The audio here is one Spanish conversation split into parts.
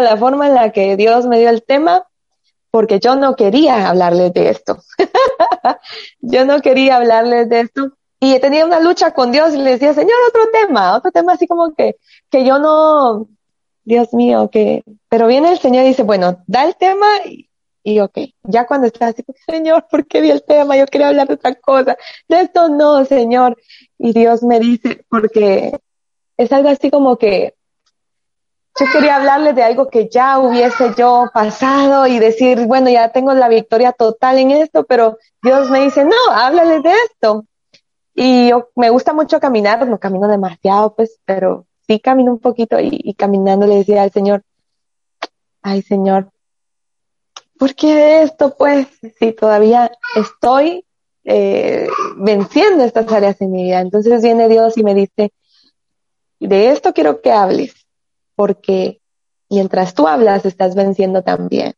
la forma en la que Dios me dio el tema, porque yo no quería hablarles de esto. yo no quería hablarles de esto. Y tenía una lucha con Dios y le decía, Señor, otro tema, otro tema así como que, que yo no, Dios mío, que, pero viene el Señor y dice, bueno, da el tema y, y ok, ya cuando está así, Señor, ¿por qué di el tema? Yo quería hablar de otra cosa. De esto no, Señor. Y Dios me dice, porque es algo así como que yo quería hablarles de algo que ya hubiese yo pasado y decir, bueno, ya tengo la victoria total en esto, pero Dios me dice, no, háblales de esto. Y yo, me gusta mucho caminar, no camino demasiado, pues, pero sí camino un poquito y, caminando le decía al Señor, ay Señor, ¿por qué esto? Pues, si todavía estoy eh, venciendo estas áreas en mi vida. Entonces viene Dios y me dice, de esto quiero que hables, porque mientras tú hablas estás venciendo también.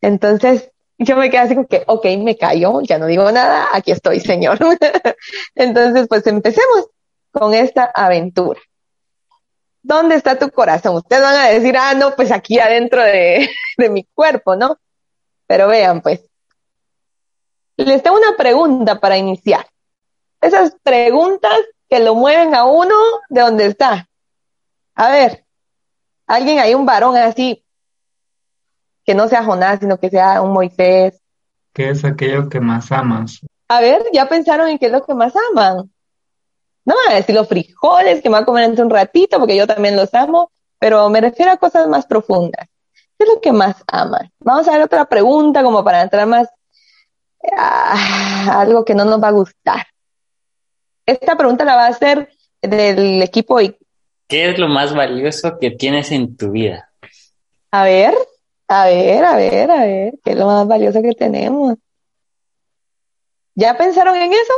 Entonces yo me quedé así como que, ok, me callo, ya no digo nada, aquí estoy, Señor. Entonces, pues empecemos con esta aventura. ¿Dónde está tu corazón? Ustedes van a decir, ah, no, pues aquí adentro de, de mi cuerpo, ¿no? Pero vean, pues, les tengo una pregunta para iniciar. Esas preguntas que lo mueven a uno de donde está. A ver, alguien hay un varón así, que no sea Jonás, sino que sea un Moisés. ¿Qué es aquello que más amas? A ver, ya pensaron en qué es lo que más aman. No a decir los frijoles que me voy a comer entre un ratito, porque yo también los amo, pero me refiero a cosas más profundas. ¿Qué es lo que más aman? Vamos a ver otra pregunta como para entrar más a algo que no nos va a gustar. Esta pregunta la va a hacer del equipo. ¿Qué es lo más valioso que tienes en tu vida? A ver, a ver, a ver, a ver, ¿qué es lo más valioso que tenemos? ¿Ya pensaron en eso?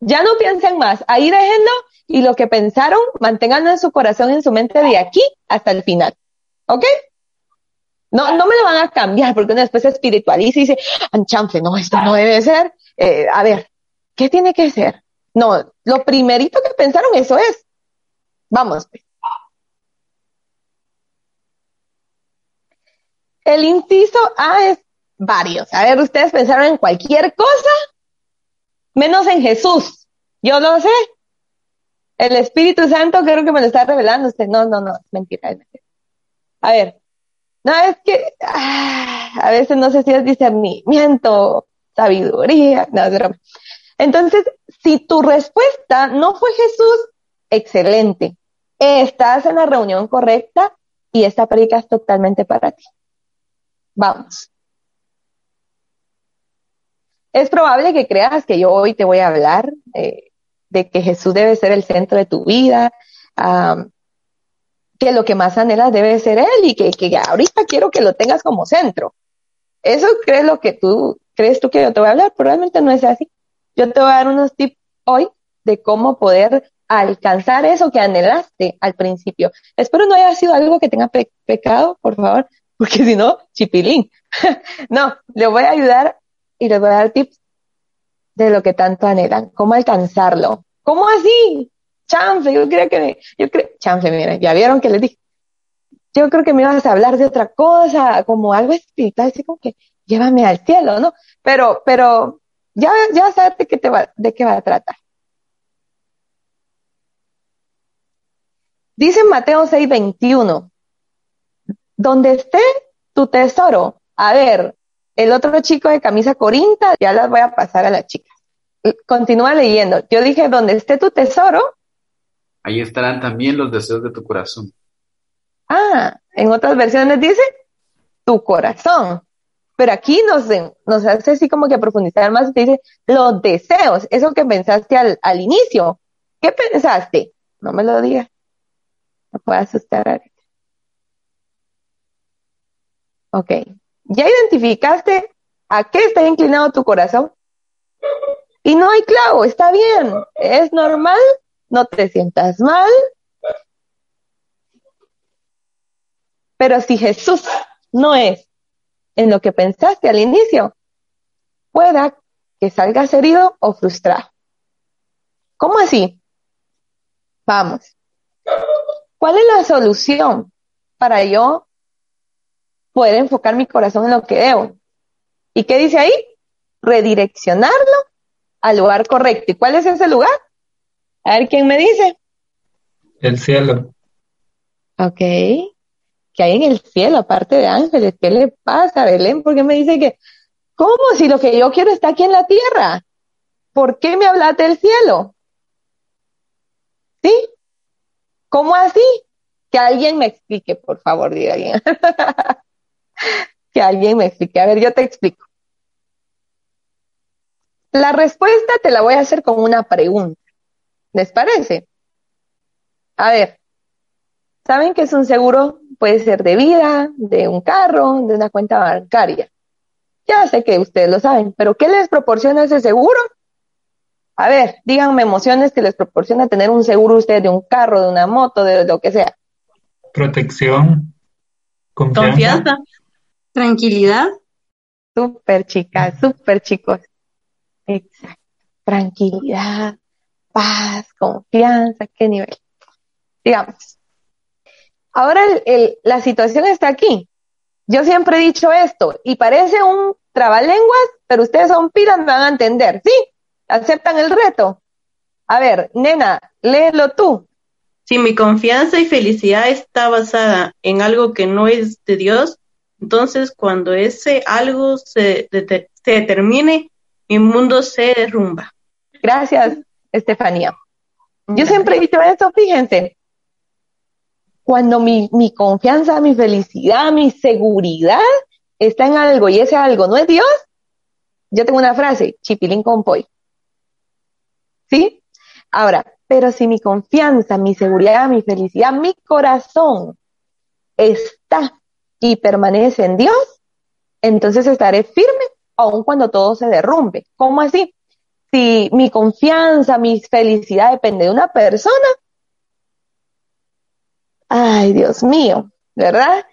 Ya no piensen más, ahí déjenlo y lo que pensaron, manténganlo en su corazón, en su mente de aquí hasta el final. ¿Ok? No, no me lo van a cambiar porque uno después se espiritualiza y dice, anchanfe, no, esto no debe ser. Eh, a ver, ¿qué tiene que ser? No, lo primerito que pensaron eso es. Vamos. Pues. El inciso A es varios. A ver, ustedes pensaron en cualquier cosa menos en Jesús. Yo lo sé. El Espíritu Santo creo que me lo está revelando usted. No, no, no, es mentira, es mentira. A ver, no, es que ah, a veces no sé si es discernimiento, sabiduría, no, es broma. Entonces, si tu respuesta no fue Jesús, excelente. Estás en la reunión correcta y esta predica es totalmente para ti. Vamos es probable que creas que yo hoy te voy a hablar eh, de que Jesús debe ser el centro de tu vida, que lo que más anhelas debe ser Él y que, que, ahorita quiero que lo tengas como centro. Eso crees lo que tú, crees tú que yo te voy a hablar, probablemente no es así. Yo te voy a dar unos tips hoy de cómo poder alcanzar eso que anhelaste al principio. Espero no haya sido algo que tenga pecado, por favor, porque si no, chipilín. no, le voy a ayudar y les voy a dar tips de lo que tanto anhelan, cómo alcanzarlo. ¿Cómo así? Chanfe, yo creo que me, yo creo, chanfe, miren, ya vieron que les dije. Yo creo que me ibas a hablar de otra cosa, como algo espiritual, así como que llévame al cielo, ¿no? Pero, pero, ya, ya sabes de qué te va, de qué va a tratar. Dice Mateo 6, 21, donde esté tu tesoro, a ver, el otro chico de camisa corinta, ya las voy a pasar a las chicas. Continúa leyendo. Yo dije, donde esté tu tesoro. Ahí estarán también los deseos de tu corazón. Ah, en otras versiones dice tu corazón. Pero aquí nos, nos hace así como que profundizar más y te dice los deseos, eso que pensaste al, al inicio. ¿Qué pensaste? No me lo digas. No puedo asustar ahorita. Ok, ya identificaste a qué está inclinado tu corazón. Y no hay clavo, está bien, es normal, no te sientas mal. Pero si Jesús no es en lo que pensaste al inicio, pueda que salgas herido o frustrado. ¿Cómo así? Vamos. ¿Cuál es la solución para yo poder enfocar mi corazón en lo que debo. ¿Y qué dice ahí? Redireccionarlo al lugar correcto. ¿Y cuál es ese lugar? A ver quién me dice. El cielo. Ok. ¿Qué hay en el cielo aparte de ángeles? ¿Qué le pasa, Belén? ¿Por qué me dice que, ¿cómo? Si lo que yo quiero está aquí en la tierra. ¿Por qué me hablas del cielo? ¿Sí? ¿Cómo así? Que alguien me explique, por favor, diga alguien. que alguien me explique. A ver, yo te explico. La respuesta te la voy a hacer con una pregunta. ¿Les parece? A ver, ¿saben que es un seguro? Puede ser de vida, de un carro, de una cuenta bancaria. Ya sé que ustedes lo saben, pero ¿qué les proporciona ese seguro? A ver, díganme emociones que les proporciona tener un seguro ustedes de un carro, de una moto, de lo que sea. Protección. Confianza. Confianza. Tranquilidad. Súper chicas, súper chicos. Exacto. Tranquilidad, paz, confianza, qué nivel. Digamos. Ahora el, el, la situación está aquí. Yo siempre he dicho esto y parece un trabalenguas, pero ustedes son pilas, me van a entender. ¿Sí? ¿Aceptan el reto? A ver, nena, léelo tú. Si mi confianza y felicidad está basada en algo que no es de Dios, entonces cuando ese algo se, de, se determine, mi mundo se derrumba. Gracias, Estefanía. Yo siempre he dicho esto, fíjense. Cuando mi, mi confianza, mi felicidad, mi seguridad está en algo y ese algo no es Dios, yo tengo una frase, chipilín con poi. ¿Sí? Ahora, pero si mi confianza, mi seguridad, mi felicidad, mi corazón está y permanece en Dios, entonces estaré firme aun cuando todo se derrumbe. ¿Cómo así? Si mi confianza, mi felicidad depende de una persona, ay Dios mío, ¿verdad?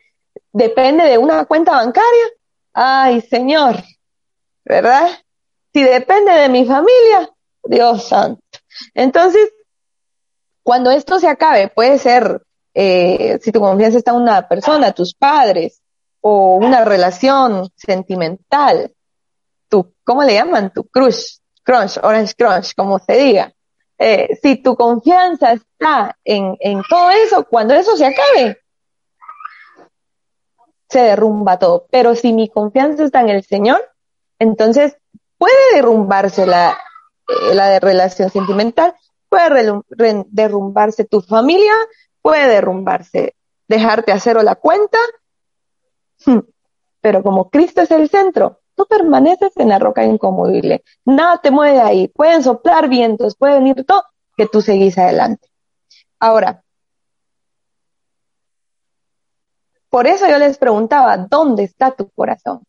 Depende de una cuenta bancaria, ay Señor, ¿verdad? Si depende de mi familia, Dios santo. Entonces, cuando esto se acabe, puede ser, eh, si tu confianza está en una persona, tus padres, o una relación sentimental, tu, ¿cómo le llaman? Tu crush, crunch, orange crunch, como se diga. Eh, si tu confianza está en, en todo eso, cuando eso se acabe, se derrumba todo. Pero si mi confianza está en el Señor, entonces puede derrumbarse la, eh, la relación sentimental, puede derrumbarse tu familia, puede derrumbarse, dejarte a cero la cuenta, hmm. pero como Cristo es el centro, tú permaneces en la roca incomovible, nada te mueve de ahí, pueden soplar vientos, puede venir todo, que tú seguís adelante. Ahora, por eso yo les preguntaba, ¿dónde está tu corazón?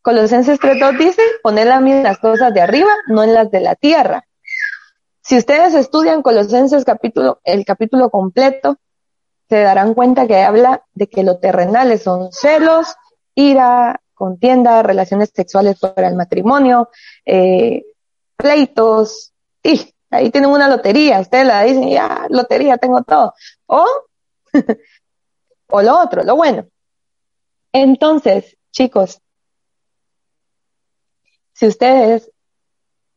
Colosenses 3.2 dice, en las cosas de arriba, no en las de la tierra. Si ustedes estudian Colosenses capítulo, el capítulo completo, se darán cuenta que habla de que lo terrenales son celos, ira, contienda, relaciones sexuales fuera del matrimonio, eh, pleitos, y ahí tienen una lotería, ustedes la dicen, ya, lotería, tengo todo. O, o lo otro, lo bueno. Entonces, chicos, si ustedes,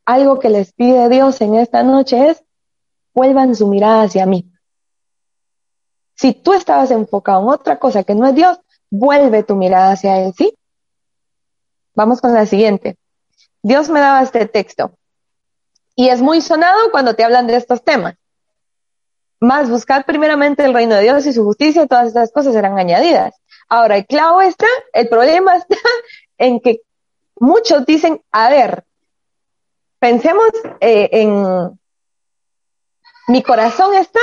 algo que les pide Dios en esta noche es, vuelvan su mirada hacia mí. Si tú estabas enfocado en otra cosa que no es Dios, vuelve tu mirada hacia Él, ¿sí? Vamos con la siguiente. Dios me daba este texto. Y es muy sonado cuando te hablan de estos temas. Más buscar primeramente el reino de Dios y su justicia, todas estas cosas serán añadidas. Ahora, el clavo está, el problema está en que muchos dicen, a ver, pensemos eh, en, mi corazón está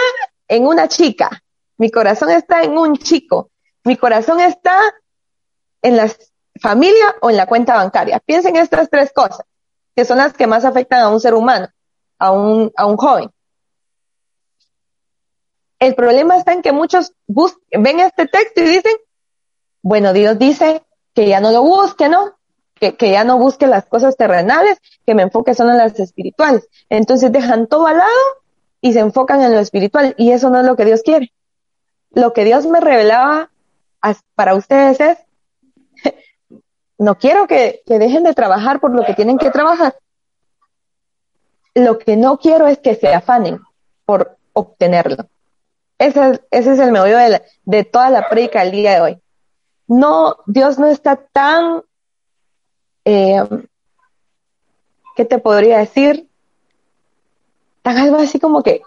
en una chica, mi corazón está en un chico, mi corazón está en la familia o en la cuenta bancaria. Piensen en estas tres cosas, que son las que más afectan a un ser humano, a un, a un joven. El problema está en que muchos ven este texto y dicen, bueno, Dios dice que ya no lo busque, ¿no? Que, que, ya no busque las cosas terrenales, que me enfoque solo en las espirituales. Entonces dejan todo al lado y se enfocan en lo espiritual y eso no es lo que Dios quiere. Lo que Dios me revelaba para ustedes es, no quiero que, que dejen de trabajar por lo que tienen que trabajar. Lo que no quiero es que se afanen por obtenerlo. Ese es, ese es el meollo de, la- de toda la prédica del día de hoy. No, Dios no está tan, eh, ¿qué te podría decir? Tan algo así como que,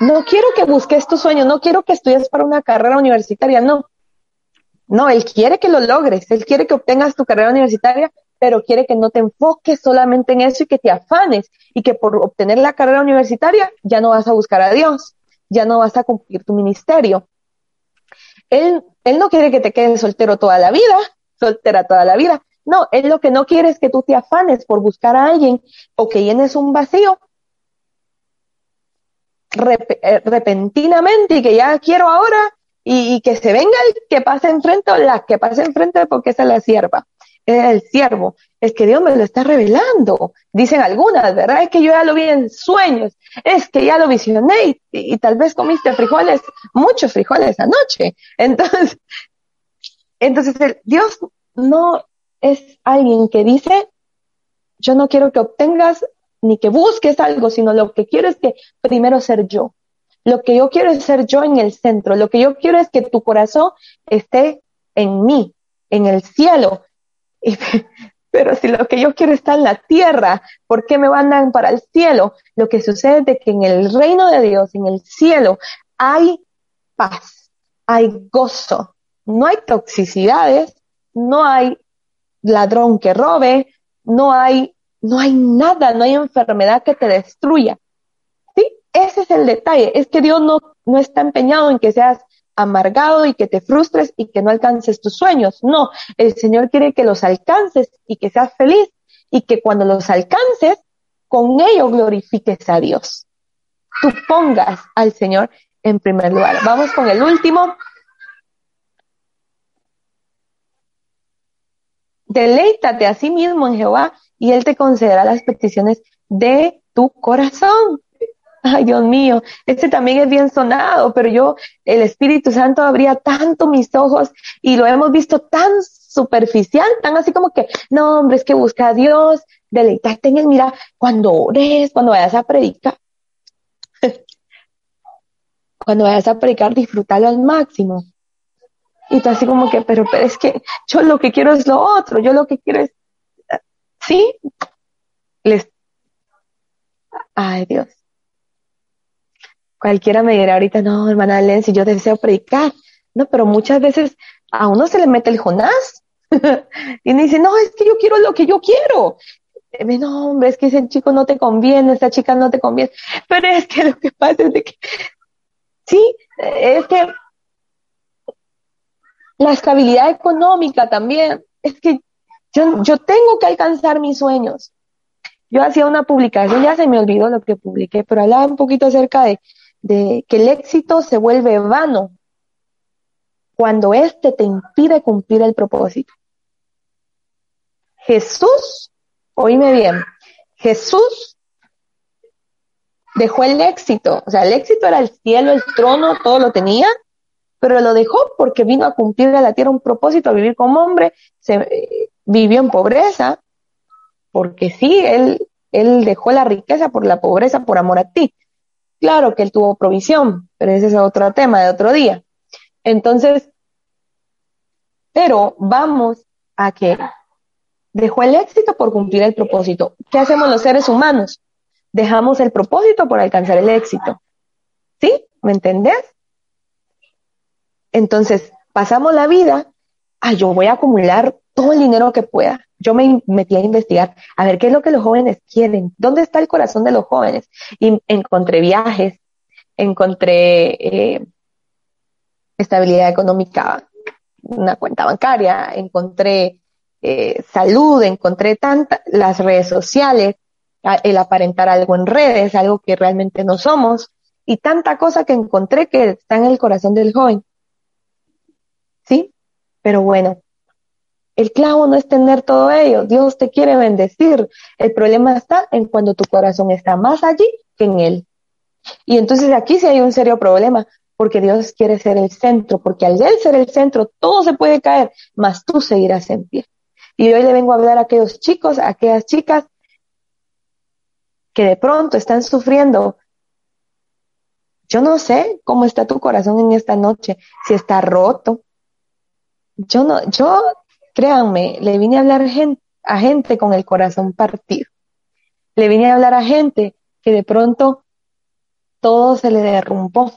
no quiero que busques tu sueño, no quiero que estudies para una carrera universitaria, no. No, Él quiere que lo logres, Él quiere que obtengas tu carrera universitaria, pero quiere que no te enfoques solamente en eso y que te afanes y que por obtener la carrera universitaria ya no vas a buscar a Dios, ya no vas a cumplir tu ministerio. Él, él no quiere que te quedes soltero toda la vida, soltera toda la vida. No, Él lo que no quiere es que tú te afanes por buscar a alguien o que llenes un vacío eh, repentinamente y que ya quiero ahora y, que se venga el que pase enfrente o la que pase enfrente porque esa es la sierva, es el siervo, es que Dios me lo está revelando, dicen algunas, ¿verdad? Es que yo ya lo vi en sueños, es que ya lo visioné y, y tal vez comiste frijoles, muchos frijoles anoche. Entonces, entonces Dios no es alguien que dice, yo no quiero que obtengas ni que busques algo, sino lo que quiero es que primero ser yo. Lo que yo quiero es ser yo en el centro. Lo que yo quiero es que tu corazón esté en mí, en el cielo. Pero si lo que yo quiero está en la tierra, ¿por qué me mandan para el cielo? Lo que sucede es que en el reino de Dios, en el cielo, hay paz, hay gozo, no hay toxicidades, no hay ladrón que robe, no hay, no hay nada, no hay enfermedad que te destruya. ¿Sí? Ese es el detalle, es que Dios no, no está empeñado en que seas amargado y que te frustres y que no alcances tus sueños. No, el Señor quiere que los alcances y que seas feliz y que cuando los alcances, con ello glorifiques a Dios. Tú pongas al Señor en primer lugar. Vamos con el último. Deleítate a sí mismo en Jehová y Él te concederá las peticiones de tu corazón. Ay, Dios mío, este también es bien sonado, pero yo, el Espíritu Santo abría tanto mis ojos y lo hemos visto tan superficial, tan así como que, no, hombre, es que busca a Dios, deleitarte en Él, mira, cuando ores, cuando vayas a predicar, cuando vayas a predicar, disfrútalo al máximo. Y tú así como que, pero, pero es que yo lo que quiero es lo otro, yo lo que quiero es, sí, les, ay Dios. Cualquiera me dirá ahorita, no, hermana Lenzi, yo deseo predicar. No, pero muchas veces a uno se le mete el Jonás. y me dice, no, es que yo quiero lo que yo quiero. No, hombre, es que ese chico no te conviene, esa chica no te conviene. Pero es que lo que pasa es de que, sí, es que la estabilidad económica también, es que yo, yo tengo que alcanzar mis sueños. Yo hacía una publicación, ya se me olvidó lo que publiqué, pero hablaba un poquito acerca de, de que el éxito se vuelve vano cuando éste te impide cumplir el propósito. Jesús, oíme bien, Jesús dejó el éxito, o sea, el éxito era el cielo, el trono, todo lo tenía, pero lo dejó porque vino a cumplir a la tierra un propósito, a vivir como hombre, se eh, vivió en pobreza, porque sí, él, él dejó la riqueza por la pobreza, por amor a ti. Claro que él tuvo provisión, pero ese es otro tema de otro día. Entonces, pero vamos a que dejó el éxito por cumplir el propósito. ¿Qué hacemos los seres humanos? Dejamos el propósito por alcanzar el éxito. ¿Sí? ¿Me entendés? Entonces, pasamos la vida, ah, yo voy a acumular todo el dinero que pueda. Yo me metí a investigar a ver qué es lo que los jóvenes quieren, dónde está el corazón de los jóvenes. Y encontré viajes, encontré eh, estabilidad económica, una cuenta bancaria, encontré eh, salud, encontré tantas las redes sociales, el aparentar algo en redes, algo que realmente no somos, y tanta cosa que encontré que está en el corazón del joven. ¿Sí? Pero bueno, el clavo no es tener todo ello. Dios te quiere bendecir. El problema está en cuando tu corazón está más allí que en él. Y entonces aquí sí hay un serio problema, porque Dios quiere ser el centro, porque al él ser el centro todo se puede caer, mas tú seguirás en pie. Y hoy le vengo a hablar a aquellos chicos, a aquellas chicas que de pronto están sufriendo. Yo no sé cómo está tu corazón en esta noche, si está roto. Yo no, yo, créanme, le vine a hablar a gente con el corazón partido. Le vine a hablar a gente que de pronto todo se le derrumbó.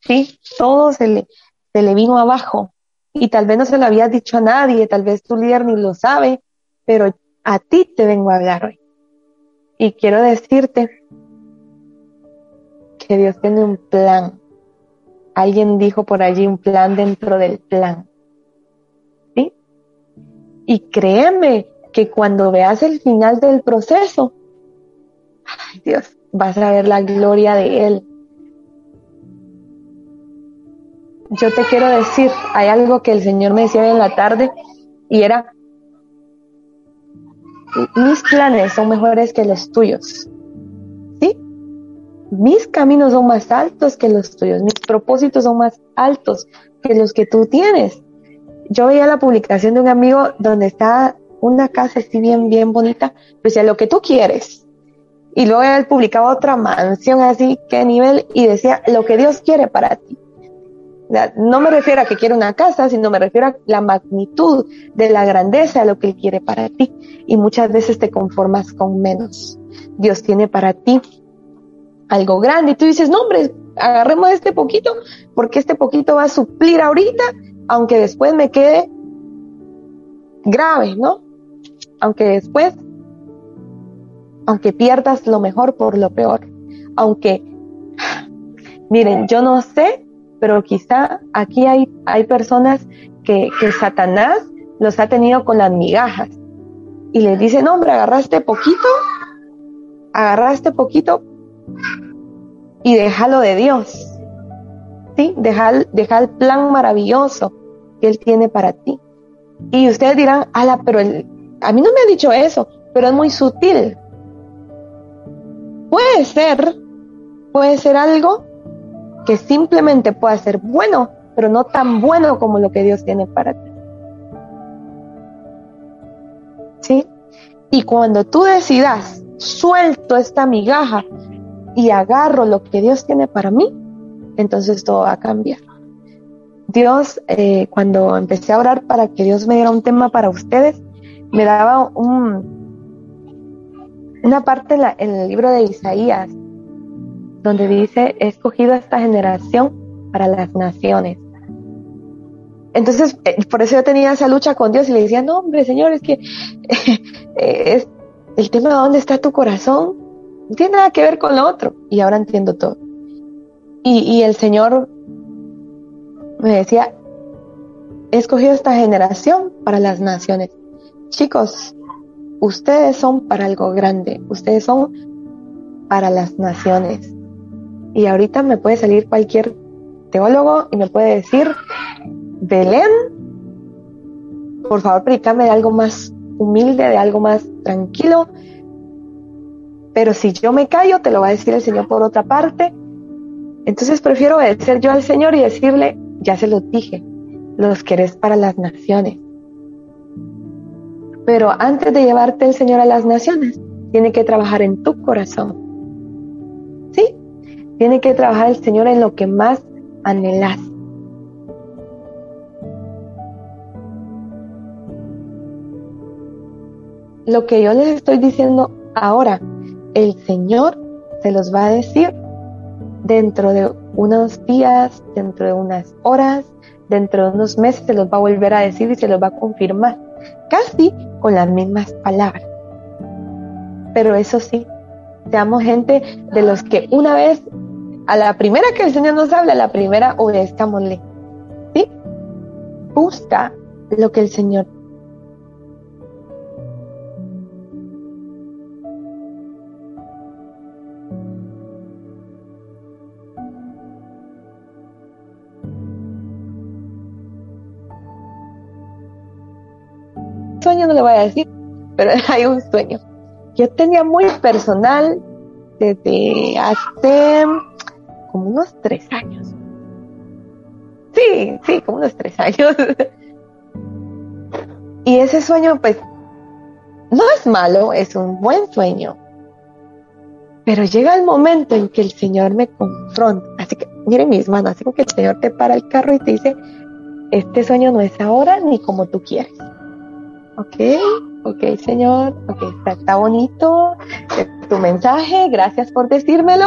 Sí, todo se le, se le vino abajo. Y tal vez no se lo habías dicho a nadie, tal vez tu líder ni lo sabe, pero a ti te vengo a hablar hoy. Y quiero decirte que Dios tiene un plan. Alguien dijo por allí un plan dentro del plan. Y créeme que cuando veas el final del proceso, ay Dios, vas a ver la gloria de Él. Yo te quiero decir, hay algo que el Señor me decía en la tarde y era, mis planes son mejores que los tuyos. ¿Sí? Mis caminos son más altos que los tuyos, mis propósitos son más altos que los que tú tienes. Yo veía la publicación de un amigo donde está una casa así bien, bien bonita, pues decía, lo que tú quieres, y luego él publicaba otra mansión así, qué nivel, y decía lo que Dios quiere para ti. No me refiero a que quiere una casa, sino me refiero a la magnitud de la grandeza de lo que Él quiere para ti. Y muchas veces te conformas con menos. Dios tiene para ti algo grande y tú dices, no hombre, agarremos este poquito porque este poquito va a suplir ahorita, aunque después me quede grave, ¿no? Aunque después aunque pierdas lo mejor por lo peor, aunque, miren, yo no sé, pero quizá aquí hay, hay personas que, que Satanás los ha tenido con las migajas y les dice, no, hombre, agarraste poquito, agarraste poquito y déjalo de Dios. ¿Sí? Deja, deja el plan maravilloso que Él tiene para ti. Y ustedes dirán, ala, pero él, a mí no me ha dicho eso, pero es muy sutil. Puede ser, puede ser algo que simplemente pueda ser bueno, pero no tan bueno como lo que Dios tiene para ti. ¿Sí? Y cuando tú decidas, suelto esta migaja y agarro lo que Dios tiene para mí, entonces todo va a cambiar. Dios, eh, cuando empecé a orar para que Dios me diera un tema para ustedes, me daba un, una parte en, el libro de Isaías donde dice, he escogido esta generación para las naciones. Entonces, eh, por eso yo tenía esa lucha con Dios y le decía, no, hombre, Señor, es que eh, es el tema de dónde está tu corazón no tiene nada que ver con lo otro. Y ahora entiendo todo. Y el Señor me decía, he escogido esta generación para las naciones. Chicos, ustedes son para algo grande, ustedes son para las naciones. Y ahorita me puede salir cualquier teólogo y me puede decir, Belén, por favor, predicame de algo más humilde, de algo más tranquilo. Pero si yo me callo, te lo va a decir el Señor por otra parte. Entonces prefiero obedecer yo al Señor y decirle, ya se los dije, los querés para las naciones. Pero antes de llevarte el Señor a las naciones, tiene que trabajar en tu corazón. ¿Sí? Tiene que trabajar el Señor en lo que más anhelas. Lo que yo les estoy diciendo ahora, el Señor se los va a decir dentro de unos días, dentro de unas horas, dentro de unos meses, se los va a volver a decir y se los va a confirmar casi con las mismas palabras. Pero eso sí, seamos gente de los que una vez, a la primera que el Señor nos habla, a la primera obedezcámosle. ¿Sí? Busca lo que el Señor no le voy a decir, pero hay un sueño. Yo tenía muy personal desde hace como unos tres años. Sí, sí, como unos tres años. y ese sueño, pues, no es malo, es un buen sueño. Pero llega el momento en que el Señor me confronta. Así que, miren mis manos, así como que el Señor te para el carro y te dice, este sueño no es ahora ni como tú quieres. Ok, ok, Señor, ok, está, bonito tu mensaje, gracias por decírmelo.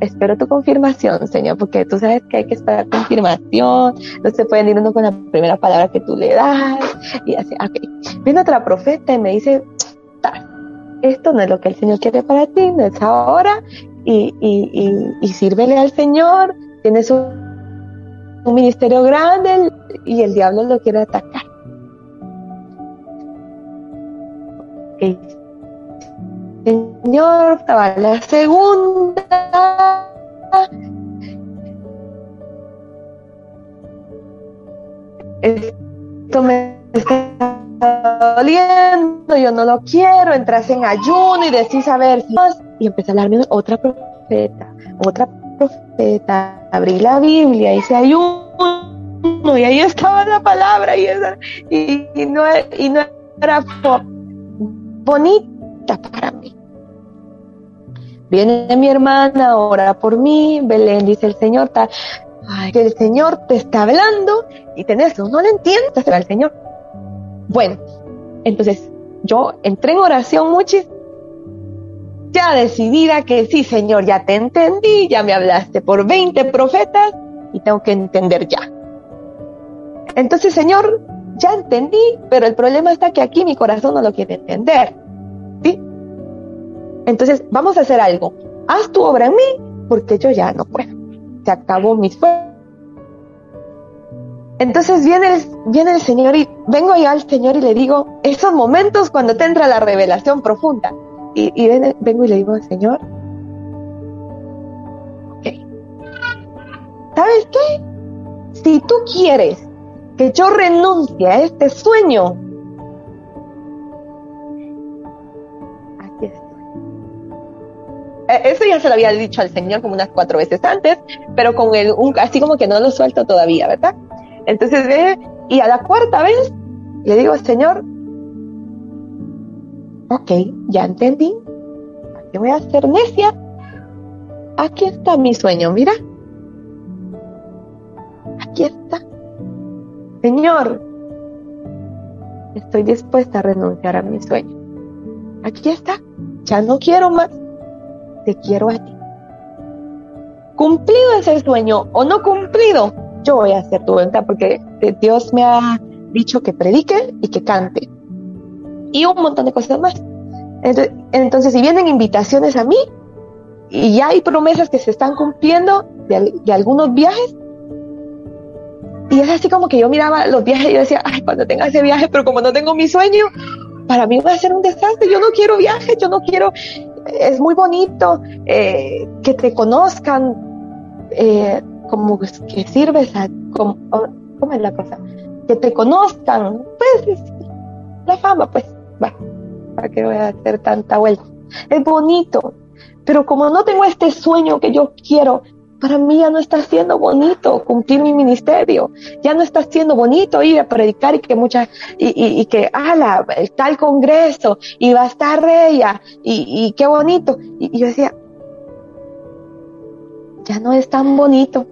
Espero tu confirmación, Señor, porque tú sabes que hay que esperar confirmación, no se pueden ir uno con la primera palabra que tú le das, y así, ok. Viene otra profeta y me dice, esto no es lo que el Señor quiere para ti, no es ahora, y, y, y, y sírvele al Señor, tienes un, un ministerio grande y el diablo lo quiere atacar. Señor, estaba la segunda. Esto me está doliendo, yo no lo quiero, entras en ayuno y decís a ver si y empecé a hablarme otra profeta, otra profeta, abrí la Biblia, hice ayuno y ahí estaba la palabra y, no, y no era bonita para mí. Viene mi hermana, ora por mí, Belén dice el Señor, ta, ay, que el Señor te está hablando y tenés, no lo entiendes, el Señor. Bueno, entonces yo entré en oración muchis, ya decidida que sí, Señor, ya te entendí, ya me hablaste por 20 profetas y tengo que entender ya. Entonces, Señor, ya entendí, pero el problema está que aquí mi corazón no lo quiere entender. ¿Sí? Entonces, vamos a hacer algo. Haz tu obra en mí, porque yo ya no puedo. Se acabó mi esfuerzo. Entonces viene el, Señor y vengo yo al Señor y le digo, esos momentos cuando te entra la revelación profunda. Y, y ven, vengo y le digo, Señor, ok. ¿Sabes qué? Si tú quieres que yo renuncie a este sueño, aquí estoy. Eso ya se lo había dicho al Señor como unas cuatro veces antes, pero con el, un, así como que no lo suelto todavía, ¿verdad? Entonces ve, y a la cuarta vez le digo, Señor, ok, ya entendí, ¿qué voy a hacer necia? Aquí está mi sueño, mira. Aquí está. Señor, estoy dispuesta a renunciar a mi sueño. Aquí está. Ya no quiero más. Te quiero a ti. Cumplido ese sueño o no cumplido, yo voy a hacer tu voluntad porque Dios me ha dicho que predique y que cante. Y un montón de cosas más. Entonces, si vienen invitaciones a mí y ya hay promesas que se están cumpliendo de algunos viajes, y es así como que yo miraba los viajes y yo decía, ay, cuando tenga ese viaje, pero como no tengo mi sueño, para mí va a ser un desastre. Yo no quiero viajes, yo no quiero, es muy bonito eh, que te conozcan, eh, como que sirves a, ¿cómo es la cosa? Que te conozcan, pues la fama, pues, va, para que voy a hacer tanta vuelta. Es bonito, pero como no tengo este sueño que yo quiero, para mí ya no está siendo bonito cumplir mi ministerio, ya no está siendo bonito ir a predicar y que mucha, y, que, ala, tal congreso, y va a estar ella, y, qué bonito. Y, yo decía, ya no es tan bonito,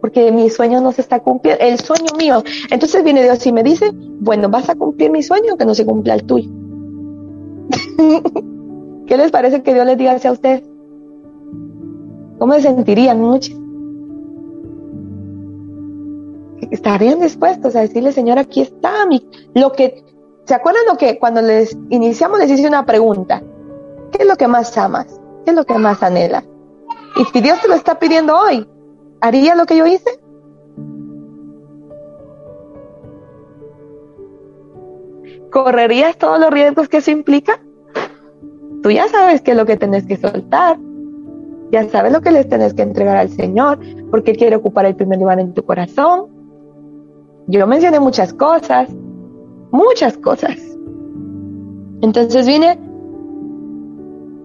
porque mi sueño no se está cumpliendo, el sueño mío. Entonces viene Dios y me dice, bueno, vas a cumplir mi sueño aunque no se cumpla el tuyo. ¿Qué les parece que Dios les diga a ustedes? ¿Cómo se sentirían muchos? Estarían dispuestos a decirle, Señor, aquí está mi, lo que, ¿se acuerdan lo que cuando les iniciamos les hice una pregunta? ¿Qué es lo que más amas? ¿Qué es lo que más anhelas? Y si Dios te lo está pidiendo hoy, ¿haría lo que yo hice? ¿Correrías todos los riesgos que eso implica? Tú ya sabes qué es lo que tenés que soltar. Ya sabes lo que les tenés que entregar al Señor, porque quiere ocupar el primer lugar en tu corazón. Yo mencioné muchas cosas, muchas cosas. Entonces vine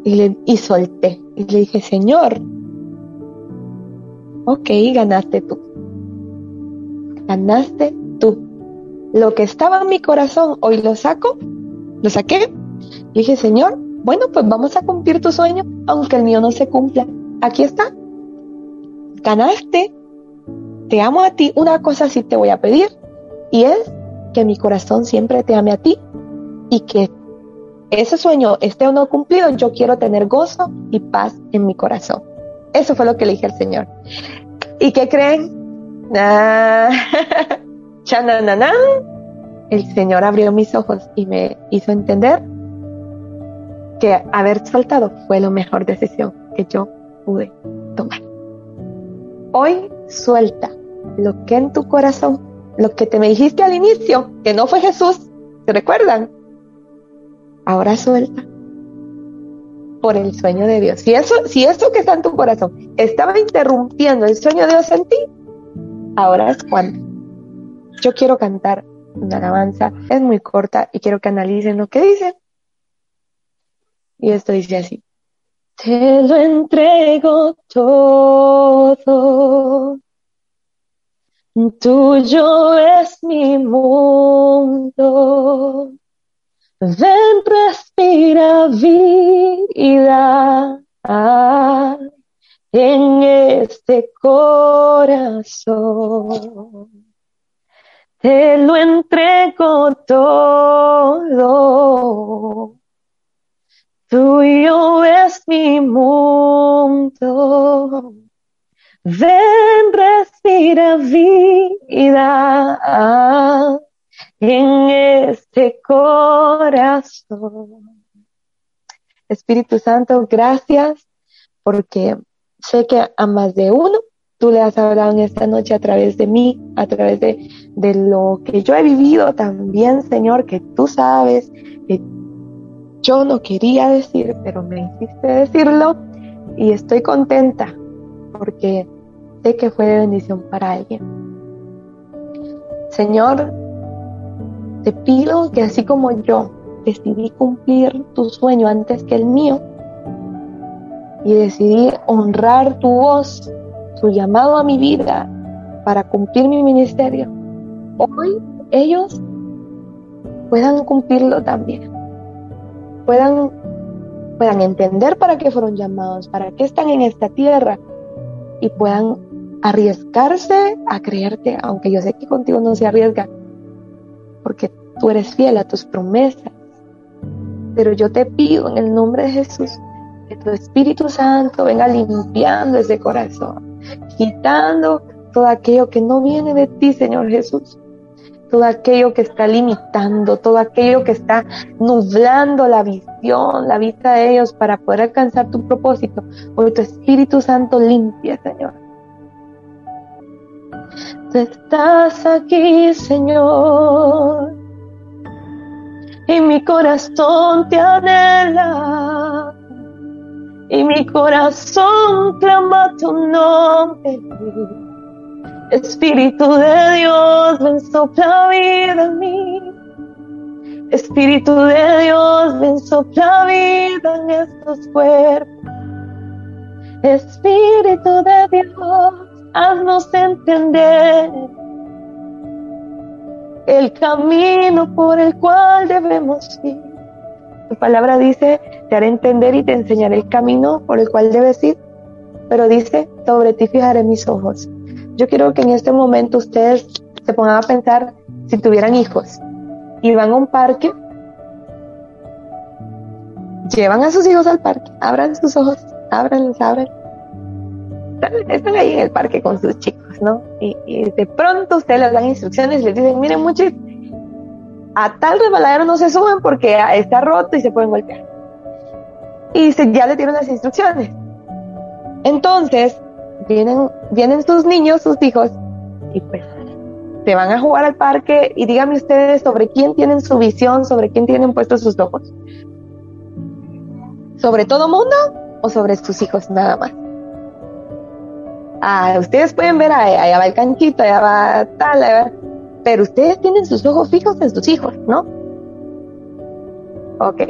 y, le, y solté. Y le dije, Señor, ok, ganaste tú. ganaste tú. Lo que estaba en mi corazón, hoy lo saco, lo saqué. Y dije, Señor, bueno, pues vamos a cumplir tu sueño, aunque el mío no se cumpla. Aquí está. Ganaste. Te amo a ti. Una cosa sí te voy a pedir, y es que mi corazón siempre te ame a ti y que ese sueño esté o no cumplido, yo quiero tener gozo y paz en mi corazón. Eso fue lo que le dije al Señor. ¿Y qué creen? Ah. El Señor abrió mis ojos y me hizo entender que haber soltado fue la mejor decisión que yo pude tomar. Hoy suelta lo que en tu corazón, lo que te me dijiste al inicio, que no fue Jesús, ¿se recuerdan? ahora suelta por el sueño de Dios. Si eso, si eso que está en tu corazón estaba interrumpiendo el sueño de Dios en ti, ahora es cuando. Yo quiero cantar una alabanza, es muy corta y quiero que analicen lo que dice. Y esto dice así. Te lo entrego todo. Tuyo es mi mundo. Ven, respira vida en este corazón. Te lo entrego todo. Tuyo es mi mundo. Ven, respira vida en este corazón. Espíritu Santo, gracias porque sé que a más de uno tú le has hablado en esta noche a través de mí, a través de, de lo que yo he vivido también, Señor, que tú sabes que yo no quería decir, pero me hiciste decirlo y estoy contenta porque sé que fue de bendición para alguien. Señor, te pido que así como yo decidí cumplir tu sueño antes que el mío y decidí honrar tu voz, tu llamado a mi vida para cumplir mi ministerio, hoy ellos puedan cumplirlo también, puedan, puedan entender para qué fueron llamados, para qué están en esta tierra y puedan arriesgarse a creerte, aunque yo sé que contigo no se arriesga, porque tú eres fiel a tus promesas. Pero yo te pido en el nombre de Jesús que tu Espíritu Santo venga limpiando ese corazón, quitando todo aquello que no viene de ti, Señor Jesús. Todo aquello que está limitando, todo aquello que está nublando la visión, la vista de ellos para poder alcanzar tu propósito. Hoy tu Espíritu Santo limpia, Señor estás aquí, Señor, y mi corazón te anhela, y mi corazón clama tu nombre. Espíritu de Dios, ven sopla vida en mí. Espíritu de Dios, ven sopla vida en estos cuerpos. Espíritu de Dios, haznos entender el camino por el cual debemos ir. Tu palabra dice, te haré entender y te enseñaré el camino por el cual debes ir, pero dice, sobre ti fijaré mis ojos. Yo quiero que en este momento ustedes se pongan a pensar si tuvieran hijos y van a un parque, llevan a sus hijos al parque, abran sus ojos, ábranlos, abran están ahí en el parque con sus chicos, ¿no? Y, de pronto ustedes les dan instrucciones y les dicen, miren muchachos, a tal resbaladero no se suben porque está roto y se pueden golpear. Y se, ya le dieron las instrucciones. Entonces, vienen, vienen sus niños, sus hijos, y pues se van a jugar al parque y díganme ustedes sobre quién tienen su visión, sobre quién tienen puestos sus ojos. ¿Sobre todo mundo o sobre sus hijos nada más? Ah, ustedes pueden ver, allá va el canchito, allá va tal, pero ustedes tienen sus ojos fijos en sus hijos, ¿no? Ok.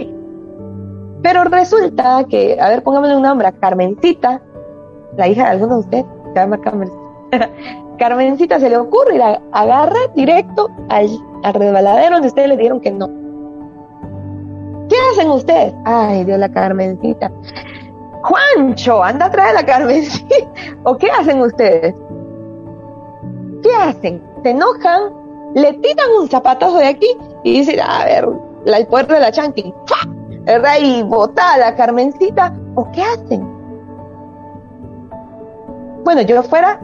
Pero resulta que, a ver, póngamele un nombre, Carmencita, la hija de alguno de ustedes, se llama Carmen. Carmencita se le ocurre ir a agarrar directo al, al resbaladero donde ustedes le dieron que no. ¿Qué hacen ustedes? Ay, Dios, la Carmencita. Juancho, anda a traer la Carmencita. ¿O qué hacen ustedes? ¿Qué hacen? Se enojan, le tiran un zapatazo de aquí y dicen, a ver, la, el de la chanqui. ¿verdad? Y botada la Carmencita. ¿O qué hacen? Bueno, yo fuera,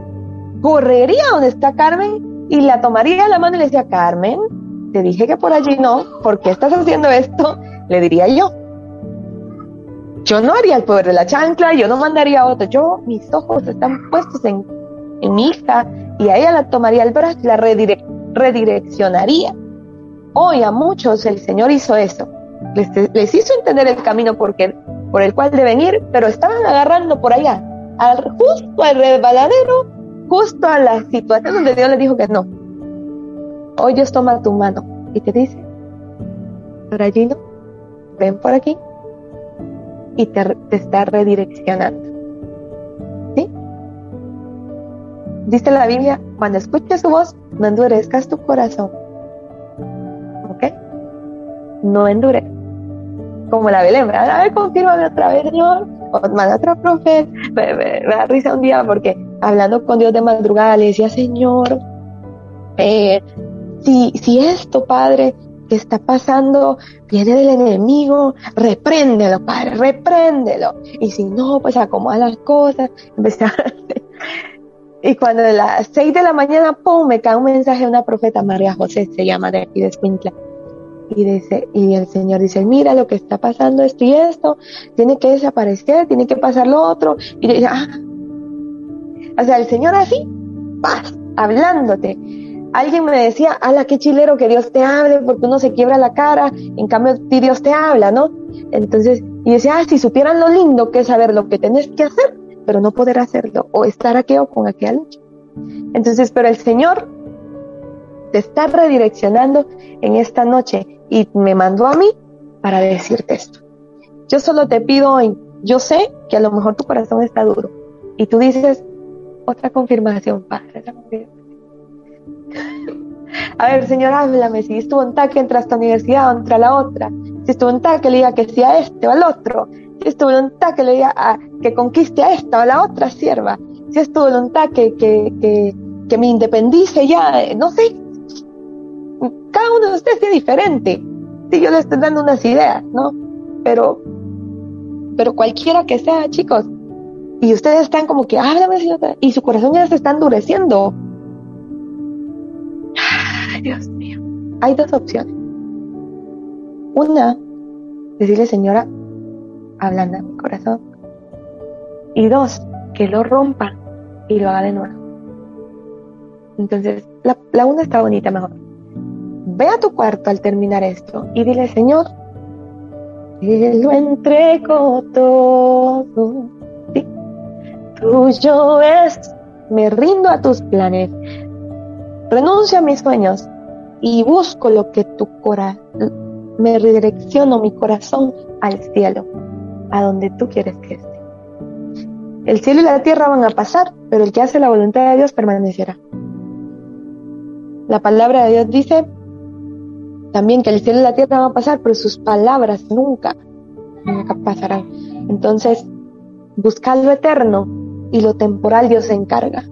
correría donde está Carmen y la tomaría la mano y le decía, Carmen, te dije que por allí no, ¿por qué estás haciendo esto? Le diría yo. Yo no haría el poder de la chancla, yo no mandaría a otro, yo, mis ojos están puestos en, en mi hija y a ella la tomaría el brazo y la redirec- redireccionaría. Hoy a muchos el Señor hizo eso, les, les hizo entender el camino porque, por el cual deben ir, pero estaban agarrando por allá, al, justo al resbaladero, justo a la situación donde Dios les dijo que no. Hoy Dios toma tu mano y te dice, por allí no, ven por aquí y te, te está redireccionando. ¿Sí? Dice la Biblia, cuando escuches su voz, no endurezcas tu corazón. ¿Ok? No endurezcas. Como la Belén, ¿verdad? A ver, confírmame otra vez, Señor. O manda otra profeta. Me, da risa un día porque hablando con Dios de madrugada le decía, Señor, eh, si, si esto, Padre, que está pasando viene del enemigo, repréndelo, Padre, repréndelo. Y si no, pues acomoda las cosas. Empecé a- Y cuando a las seis de la mañana, pum, me cae un mensaje de una profeta, María José, se llama de aquí de Escuintla. Y dice, y el Señor dice, mira lo que está pasando esto y esto, tiene que desaparecer, tiene que pasar lo otro. Y yo dije, ah, o sea, el Señor así, hablándote. Alguien me decía, ala, qué chilero que Dios te hable, porque uno se quiebra la cara, en cambio Dios te habla, ¿no? Entonces, y decía, ah, si supieran lo lindo que es saber lo que tenés que hacer, pero no poder hacerlo, o estar aquí o con aquella lucha. Entonces, pero el Señor te está redireccionando en esta noche y me mandó a mí para decirte esto. Yo solo te pido hoy, yo sé que a lo mejor tu corazón está duro y tú dices, otra confirmación, Padre. A ver, Señor, háblame. Si estuvo en taque, entra a esta universidad o entra a la otra. Si estuvo en taque, le diga que sí a este o al otro. Si estuvo en taque, le diga a, que conquiste a esta o a la otra sierva. Si estuvo en taque, que, que, que me independice ya. eh, No sé. Cada uno de ustedes es diferente. Sí, yo les estoy dando unas ideas, ¿no? Pero, pero cualquiera que sea, chicos. Y ustedes están como que, háblame, Señor. Y su corazón ya se está endureciendo. Ay, Dios mío. Hay dos opciones. Una, decirle, señora, hablando mi corazón. Y dos, que lo rompa y lo haga de nuevo. Entonces, la, la una está bonita mejor. Ve a tu cuarto al terminar esto y dile, Señor, te lo entrego todo. Tuyo es, me rindo a tus planes, renuncio a mis sueños y busco lo que tu corazón, me redirecciono mi corazón al cielo, a donde tú quieres que esté. El cielo y la tierra van a pasar, pero el que hace la voluntad de Dios permanecerá. La palabra de Dios dice también que el cielo y la tierra van a pasar, pero sus palabras nunca, nunca pasarán. Entonces, busca lo eterno y lo temporal Dios se encarga.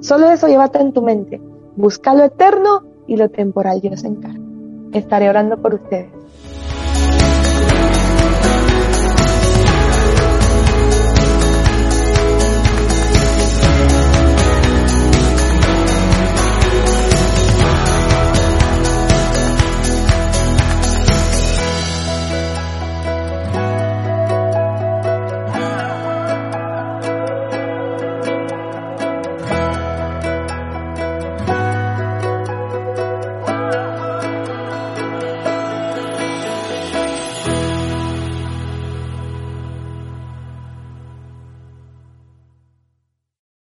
Solo eso llévate en tu mente. Busca lo eterno y lo temporal Dios se encarga. Estaré orando por ustedes.